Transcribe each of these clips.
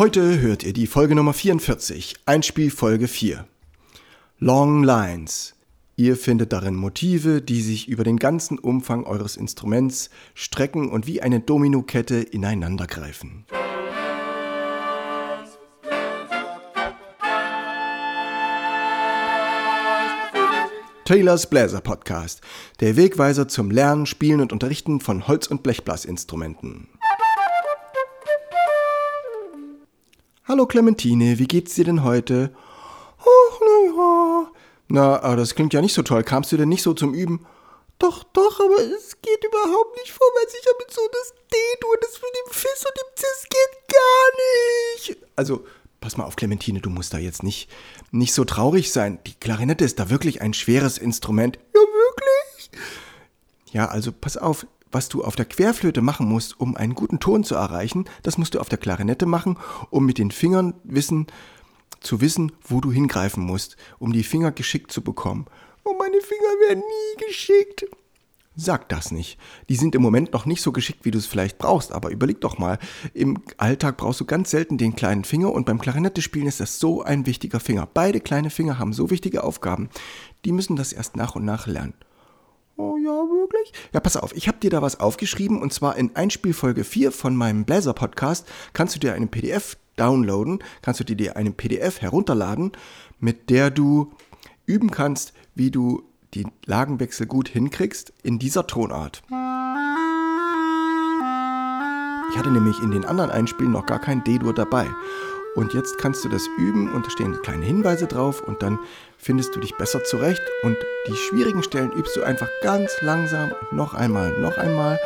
Heute hört ihr die Folge Nummer 44, Einspielfolge 4. Long Lines. Ihr findet darin Motive, die sich über den ganzen Umfang eures Instruments strecken und wie eine Dominokette ineinandergreifen. Taylors Bläser Podcast, der Wegweiser zum Lernen, Spielen und Unterrichten von Holz- und Blechblasinstrumenten. Hallo Clementine, wie geht's dir denn heute? Ach, na ja. Na, aber das klingt ja nicht so toll. Kamst du denn nicht so zum Üben? Doch, doch, aber es geht überhaupt nicht vorwärts. Ich habe jetzt so das D-Dur, das mit dem Fis und dem Cis geht gar nicht. Also, pass mal auf, Clementine, du musst da jetzt nicht, nicht so traurig sein. Die Klarinette ist da wirklich ein schweres Instrument. Ja, wirklich? Ja, also pass auf, was du auf der Querflöte machen musst, um einen guten Ton zu erreichen, das musst du auf der Klarinette machen, um mit den Fingern wissen, zu wissen, wo du hingreifen musst, um die Finger geschickt zu bekommen. Oh, meine Finger werden nie geschickt. Sag das nicht. Die sind im Moment noch nicht so geschickt, wie du es vielleicht brauchst, aber überleg doch mal, im Alltag brauchst du ganz selten den kleinen Finger und beim Klarinette spielen ist das so ein wichtiger Finger. Beide kleine Finger haben so wichtige Aufgaben. Die müssen das erst nach und nach lernen. Oh ja, wirklich? Ja, pass auf, ich habe dir da was aufgeschrieben und zwar in Einspielfolge 4 von meinem Bläser Podcast kannst du dir eine PDF downloaden, kannst du dir eine PDF herunterladen, mit der du üben kannst, wie du die Lagenwechsel gut hinkriegst in dieser Tonart. Ich hatte nämlich in den anderen Einspielen noch gar kein D-Dur dabei. Und jetzt kannst du das üben und da stehen kleine Hinweise drauf und dann findest du dich besser zurecht und die schwierigen Stellen übst du einfach ganz langsam und noch einmal, noch einmal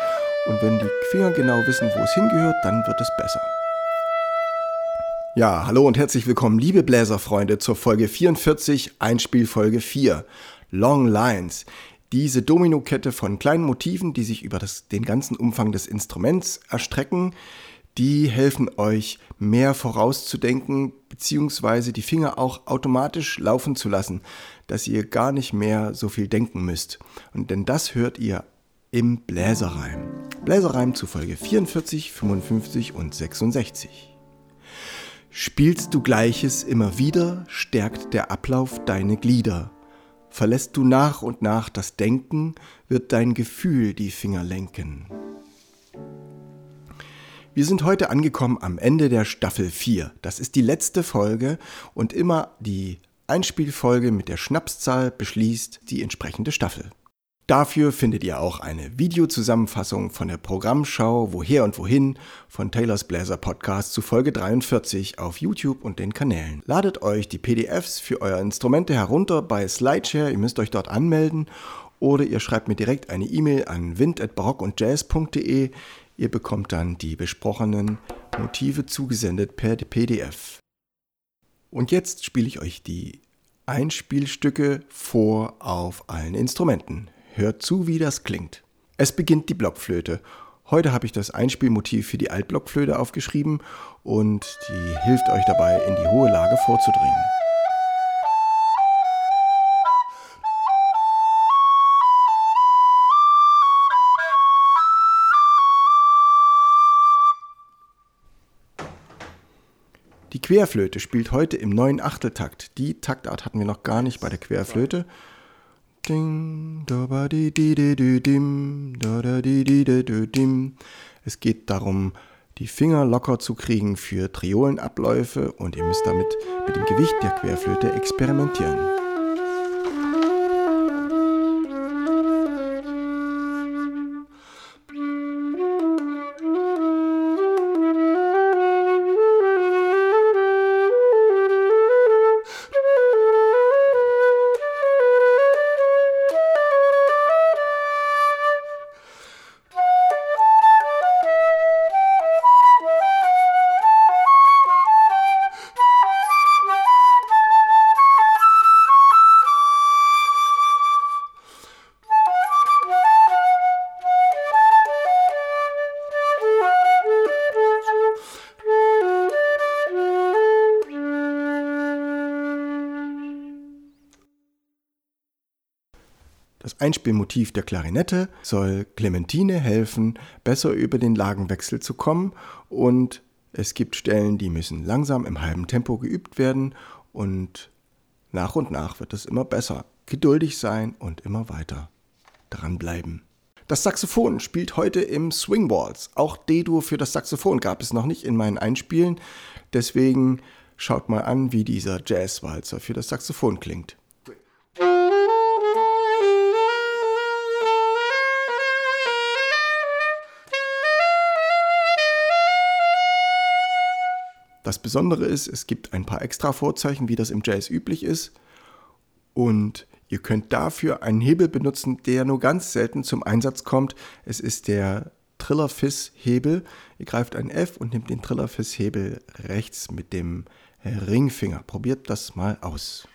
und wenn die Finger genau wissen, wo es hingehört, dann wird es besser. Ja, hallo und herzlich willkommen, liebe Bläserfreunde, zur Folge 44, Einspielfolge 4, Long Lines. Diese Dominokette von kleinen Motiven, die sich über das, den ganzen Umfang des Instruments erstrecken, die helfen euch mehr vorauszudenken, beziehungsweise die Finger auch automatisch laufen zu lassen, dass ihr gar nicht mehr so viel denken müsst. Und denn das hört ihr im Bläserreim. Bläserreim zu Folge 44, 55 und 66. Spielst du Gleiches immer wieder, stärkt der Ablauf deine Glieder. Verlässt du nach und nach das Denken, wird dein Gefühl die Finger lenken. Wir sind heute angekommen am Ende der Staffel 4. Das ist die letzte Folge und immer die Einspielfolge mit der Schnapszahl beschließt die entsprechende Staffel. Dafür findet ihr auch eine Videozusammenfassung von der Programmschau Woher und Wohin von Taylors Bläser Podcast zu Folge 43 auf YouTube und den Kanälen. Ladet euch die PDFs für eure Instrumente herunter bei Slideshare, ihr müsst euch dort anmelden oder ihr schreibt mir direkt eine E-Mail an wind.barockundjazz.de. Ihr bekommt dann die besprochenen Motive zugesendet per PDF. Und jetzt spiele ich euch die Einspielstücke vor auf allen Instrumenten. Hört zu, wie das klingt. Es beginnt die Blockflöte. Heute habe ich das Einspielmotiv für die Altblockflöte aufgeschrieben und die hilft euch dabei, in die hohe Lage vorzudringen. Querflöte spielt heute im neuen Achteltakt. Die Taktart hatten wir noch gar nicht bei der Querflöte. Es geht darum, die Finger locker zu kriegen für Triolenabläufe und ihr müsst damit mit dem Gewicht der Querflöte experimentieren. Das Einspielmotiv der Klarinette soll Clementine helfen, besser über den Lagenwechsel zu kommen und Es gibt Stellen, die müssen langsam im halben Tempo geübt werden und nach und nach wird es immer besser. Geduldig sein und immer weiter dranbleiben. Das Saxophon spielt heute im Swing Waltz. Auch D-Dur für das Saxophon gab es noch nicht in meinen Einspielen. Deswegen schaut mal an, wie dieser Jazzwalzer für das Saxophon klingt. Das Besondere ist, es gibt ein paar extra Vorzeichen, wie das im Jazz üblich ist. Und ihr könnt dafür einen Hebel benutzen, der nur ganz selten zum Einsatz kommt. Es ist der Triller-Fiss-Hebel. Ihr greift ein F und nehmt den Triller-Fiss-Hebel rechts mit dem Ringfinger. Probiert das mal aus.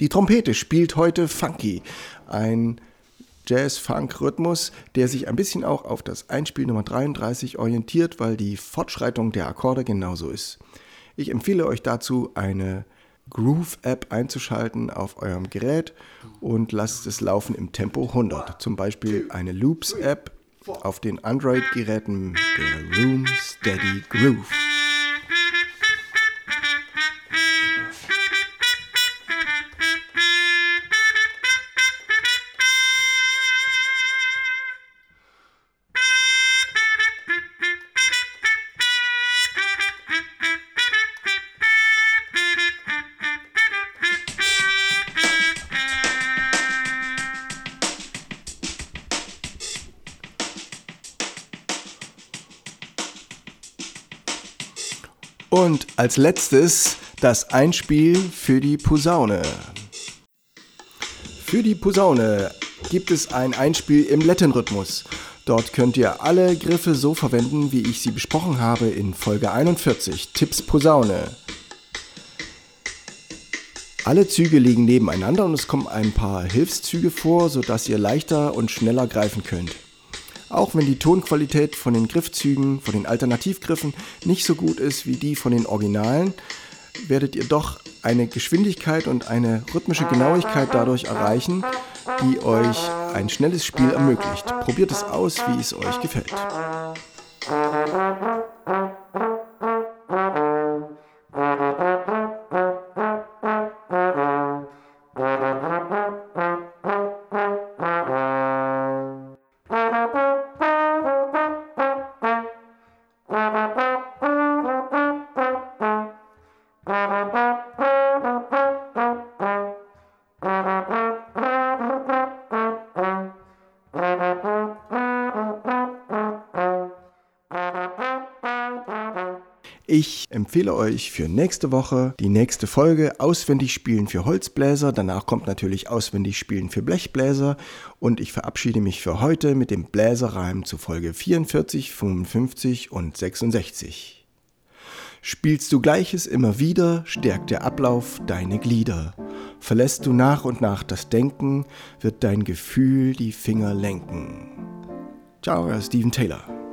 Die Trompete spielt heute Funky, ein Jazz-Funk-Rhythmus, der sich ein bisschen auch auf das Einspiel Nummer 33 orientiert, weil die Fortschreitung der Akkorde genauso ist. Ich empfehle euch dazu, eine Groove-App einzuschalten auf eurem Gerät und lasst es laufen im Tempo 100. Zum Beispiel eine Loops-App auf den Android-Geräten der Room Steady Groove. Und als letztes das Einspiel für die Posaune. Für die Posaune gibt es ein Einspiel im Latin-Rhythmus. Dort könnt ihr alle Griffe so verwenden, wie ich sie besprochen habe in Folge 41, Tipps Posaune. Alle Züge liegen nebeneinander und es kommen ein paar Hilfszüge vor, sodass ihr leichter und schneller greifen könnt. Auch wenn die Tonqualität von den Griffzügen, von den Alternativgriffen nicht so gut ist wie die von den Originalen, werdet ihr doch eine Geschwindigkeit und eine rhythmische Genauigkeit dadurch erreichen, die euch ein schnelles Spiel ermöglicht. Probiert es aus, wie es euch gefällt. Ich empfehle euch für nächste Woche die nächste Folge Auswendig spielen für Holzbläser. Danach kommt natürlich Auswendig spielen für Blechbläser. Und ich verabschiede mich für heute mit dem Bläserreim zu Folge 44, 55 und 66. Spielst du Gleiches immer wieder, stärkt der Ablauf deine Glieder. Verlässt du nach und nach das Denken, wird dein Gefühl die Finger lenken. Ciao, Steven Taylor.